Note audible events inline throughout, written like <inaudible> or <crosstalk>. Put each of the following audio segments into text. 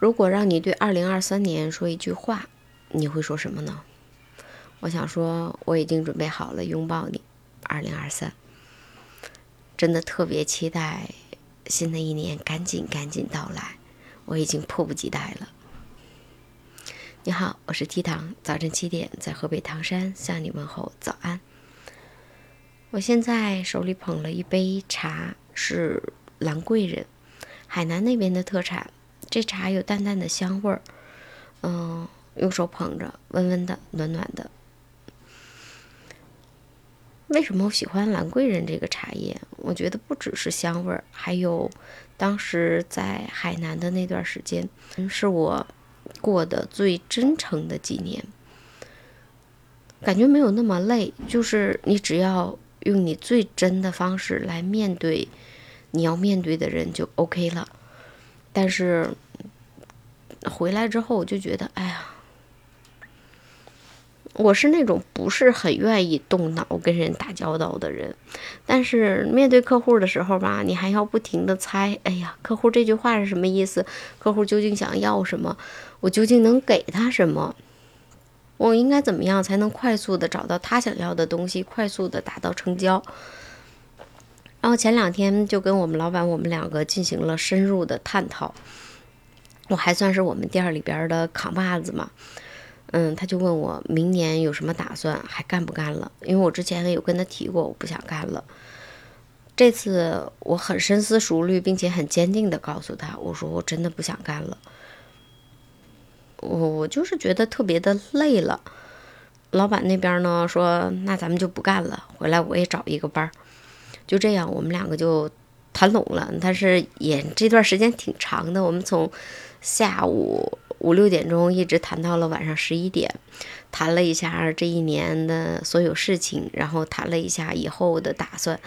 如果让你对二零二三年说一句话，你会说什么呢？我想说，我已经准备好了拥抱你，二零二三。真的特别期待新的一年赶紧赶紧到来，我已经迫不及待了。你好，我是 T 糖，早晨七点在河北唐山向你问候早安。我现在手里捧了一杯茶，是兰桂人，海南那边的特产。这茶有淡淡的香味儿，嗯，用手捧着，温温的，暖暖的。为什么我喜欢兰桂人这个茶叶？我觉得不只是香味儿，还有当时在海南的那段时间，是我过得最真诚的几年，感觉没有那么累。就是你只要用你最真的方式来面对你要面对的人，就 OK 了。但是回来之后，我就觉得，哎呀，我是那种不是很愿意动脑跟人打交道的人。但是面对客户的时候吧，你还要不停的猜，哎呀，客户这句话是什么意思？客户究竟想要什么？我究竟能给他什么？我应该怎么样才能快速的找到他想要的东西，快速的达到成交？然后前两天就跟我们老板，我们两个进行了深入的探讨。我还算是我们店里边的扛把子嘛，嗯，他就问我明年有什么打算，还干不干了？因为我之前有跟他提过，我不想干了。这次我很深思熟虑，并且很坚定的告诉他，我说我真的不想干了。我我就是觉得特别的累了。老板那边呢说，那咱们就不干了，回来我也找一个班儿。就这样，我们两个就谈拢了。但是也这段时间挺长的，我们从下午五六点钟一直谈到了晚上十一点，谈了一下这一年的所有事情，然后谈了一下以后的打算。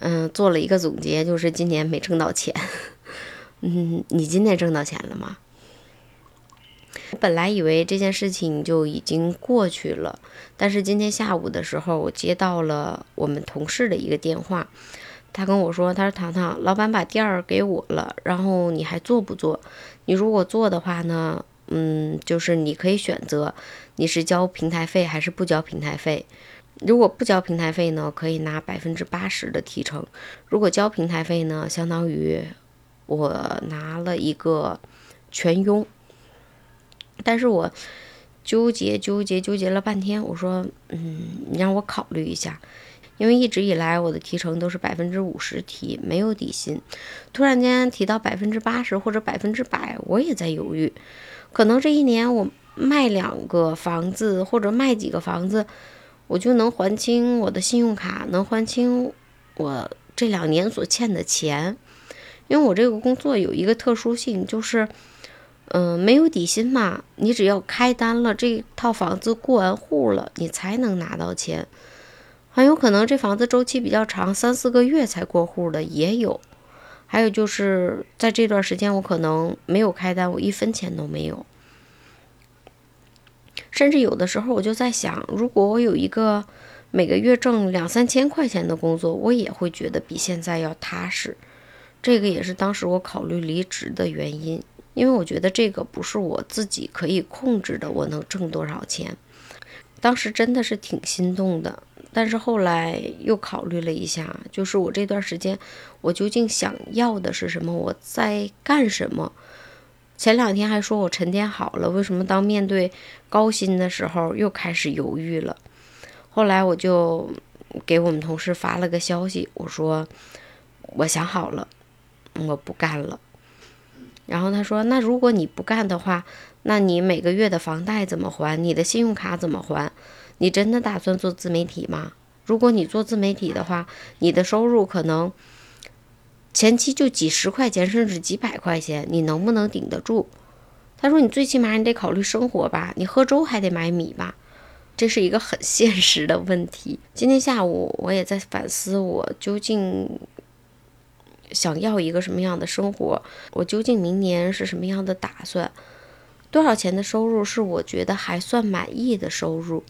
嗯，做了一个总结，就是今年没挣到钱。<laughs> 嗯，你今年挣到钱了吗？本来以为这件事情就已经过去了，但是今天下午的时候，我接到了我们同事的一个电话，他跟我说：“他说糖糖，老板把店儿给我了，然后你还做不做？你如果做的话呢，嗯，就是你可以选择你是交平台费还是不交平台费。如果不交平台费呢，可以拿百分之八十的提成；如果交平台费呢，相当于我拿了一个全佣。”但是我纠结纠结纠结了半天，我说，嗯，你让我考虑一下，因为一直以来我的提成都是百分之五十提，没有底薪。突然间提到百分之八十或者百分之百，我也在犹豫。可能这一年我卖两个房子或者卖几个房子，我就能还清我的信用卡，能还清我这两年所欠的钱。因为我这个工作有一个特殊性，就是。嗯，没有底薪嘛？你只要开单了，这套房子过完户了，你才能拿到钱。很有可能这房子周期比较长，三四个月才过户的也有。还有就是在这段时间，我可能没有开单，我一分钱都没有。甚至有的时候，我就在想，如果我有一个每个月挣两三千块钱的工作，我也会觉得比现在要踏实。这个也是当时我考虑离职的原因。因为我觉得这个不是我自己可以控制的，我能挣多少钱？当时真的是挺心动的，但是后来又考虑了一下，就是我这段时间我究竟想要的是什么？我在干什么？前两天还说我沉淀好了，为什么当面对高薪的时候又开始犹豫了？后来我就给我们同事发了个消息，我说我想好了，我不干了。然后他说：“那如果你不干的话，那你每个月的房贷怎么还？你的信用卡怎么还？你真的打算做自媒体吗？如果你做自媒体的话，你的收入可能前期就几十块钱，甚至几百块钱，你能不能顶得住？”他说：“你最起码你得考虑生活吧，你喝粥还得买米吧，这是一个很 <laughs> 现实的问题。”今天下午我也在反思，我究竟。想要一个什么样的生活？我究竟明年是什么样的打算？多少钱的收入是我觉得还算满意的收入？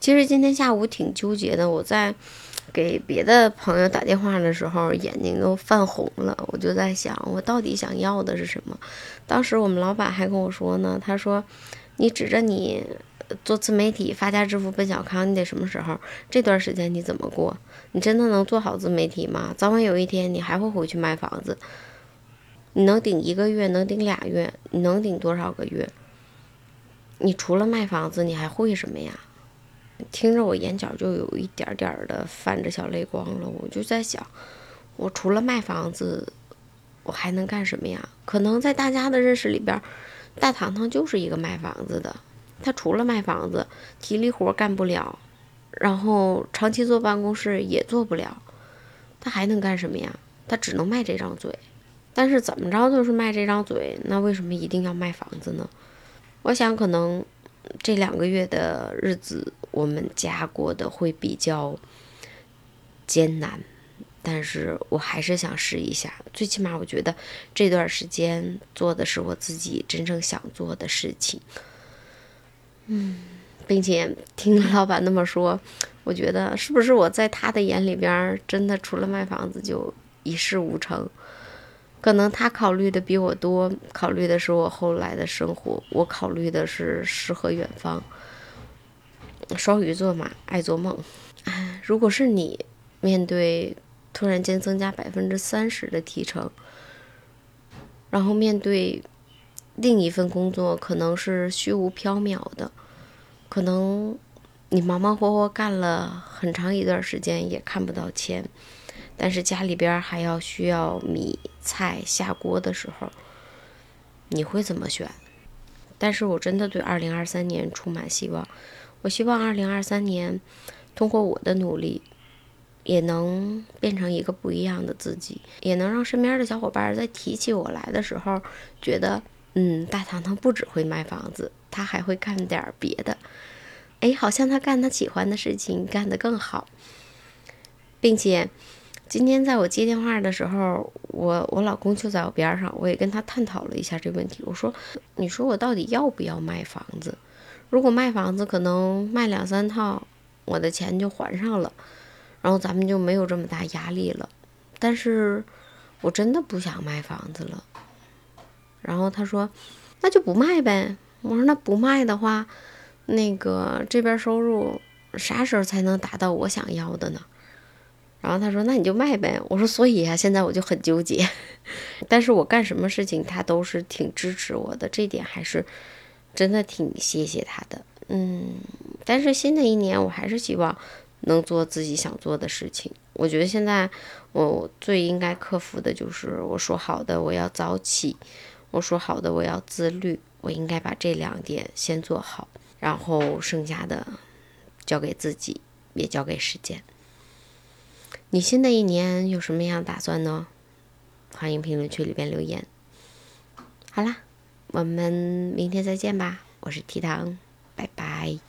其实今天下午挺纠结的，我在给别的朋友打电话的时候，眼睛都泛红了。我就在想，我到底想要的是什么？当时我们老板还跟我说呢，他说：“你指着你做自媒体发家致富奔小康，你得什么时候？这段时间你怎么过？你真的能做好自媒体吗？早晚有一天你还会回去卖房子。你能顶一个月？能顶俩月？你能顶多少个月？你除了卖房子，你还会什么呀？”听着，我眼角就有一点点的泛着小泪光了。我就在想，我除了卖房子，我还能干什么呀？可能在大家的认识里边，大糖糖就是一个卖房子的。他除了卖房子，体力活干不了，然后长期坐办公室也做不了，他还能干什么呀？他只能卖这张嘴。但是怎么着都是卖这张嘴，那为什么一定要卖房子呢？我想，可能这两个月的日子。我们家过得会比较艰难，但是我还是想试一下。最起码，我觉得这段时间做的是我自己真正想做的事情。嗯，并且听老板那么说，我觉得是不是我在他的眼里边，真的除了卖房子就一事无成？可能他考虑的比我多，考虑的是我后来的生活，我考虑的是诗和远方。双鱼座嘛，爱做梦。如果是你面对突然间增加百分之三十的提成，然后面对另一份工作可能是虚无缥缈的，可能你忙忙活活干了很长一段时间也看不到钱，但是家里边还要需要米菜下锅的时候，你会怎么选？但是我真的对二零二三年充满希望。我希望二零二三年，通过我的努力，也能变成一个不一样的自己，也能让身边的小伙伴在提起我来的时候，觉得，嗯，大糖糖不只会卖房子，他还会干点别的。哎，好像他干他喜欢的事情干得更好，并且，今天在我接电话的时候，我我老公就在我边上，我也跟他探讨了一下这个问题。我说，你说我到底要不要卖房子？如果卖房子，可能卖两三套，我的钱就还上了，然后咱们就没有这么大压力了。但是，我真的不想卖房子了。然后他说：“那就不卖呗。”我说：“那不卖的话，那个这边收入啥时候才能达到我想要的呢？”然后他说：“那你就卖呗。”我说：“所以啊，现在我就很纠结。<laughs> 但是我干什么事情，他都是挺支持我的，这点还是。”真的挺谢谢他的，嗯，但是新的一年我还是希望能做自己想做的事情。我觉得现在我最应该克服的就是我说好的我要早起，我说好的我要自律，我应该把这两点先做好，然后剩下的交给自己，也交给时间。你新的一年有什么样打算呢？欢迎评论区里边留言。好啦。我们明天再见吧，我是提糖，拜拜。